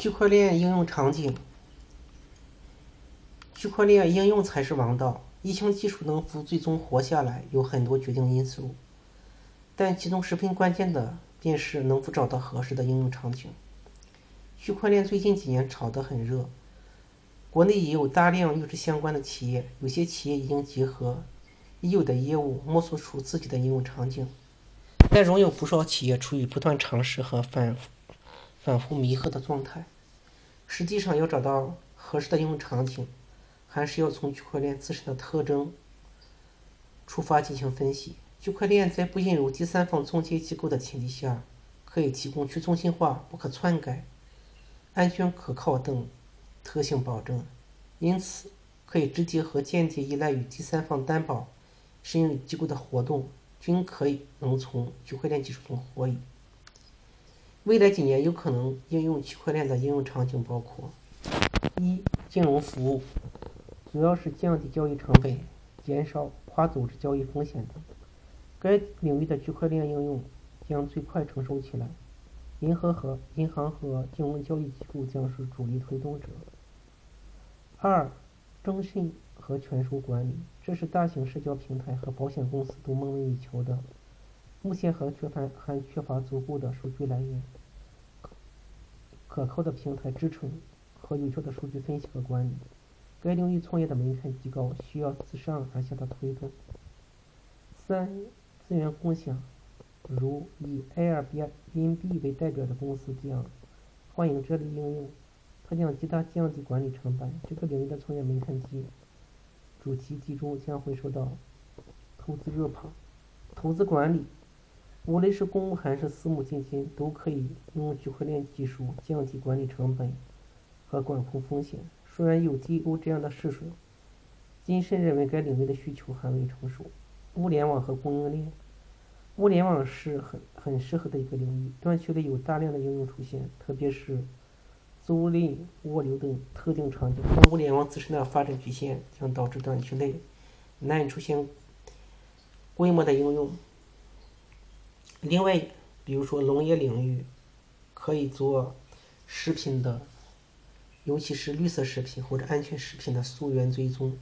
区块链应用场景，区块链应用才是王道。疫情技术能否最终活下来，有很多决定因素，但其中十分关键的便是能否找到合适的应用场景。区块链最近几年炒得很热，国内也有大量与之相关的企业，有些企业已经结合已有的业务，摸索出自己的应用场景，但仍有不少企业处于不断尝试和反复反复弥合的状态。实际上，要找到合适的应用场景。还是要从区块链自身的特征出发进行分析。区块链在不引入第三方中介机构的前提下，可以提供去中心化、不可篡改、安全可靠等特性保证，因此可以直接和间接依赖于第三方担保、信用机构的活动，均可以能从区块链技术中获益。未来几年有可能应用区块链的应用场景包括：一、金融服务。主要是降低交易成本、减少跨组织交易风险等。该领域的区块链应用将最快成熟起来，银河和银行和金融交易机构将是主力推动者。二、征信和权属管理，这是大型社交平台和保险公司都梦寐以求的。目前还缺乏还缺乏足够的数据来源、可靠的平台支撑和有效的数据分析和管理。该领域创业的门槛极高，需要自上而下的推动。三、资源共享，如以 Airbnb 为代表的公司将欢迎这类应用，它将极大降低管理成本。这个领域的创业门槛低，主题集中将会受到投资热捧。投资管理，无论是公募还是私募基金，都可以用区块链技术降低管理成本和管控风险。虽然有 DO 这样的试水，谨慎认为该领域的需求还未成熟。物联网和供应链，物联网是很很适合的一个领域，短期内有大量的应用出现，特别是租赁、物流等特定场景。但物联网自身的发展局限将导致短期内难以出现规模的应用。另外，比如说农业领域，可以做食品的。尤其是绿色食品或者安全食品的溯源追踪。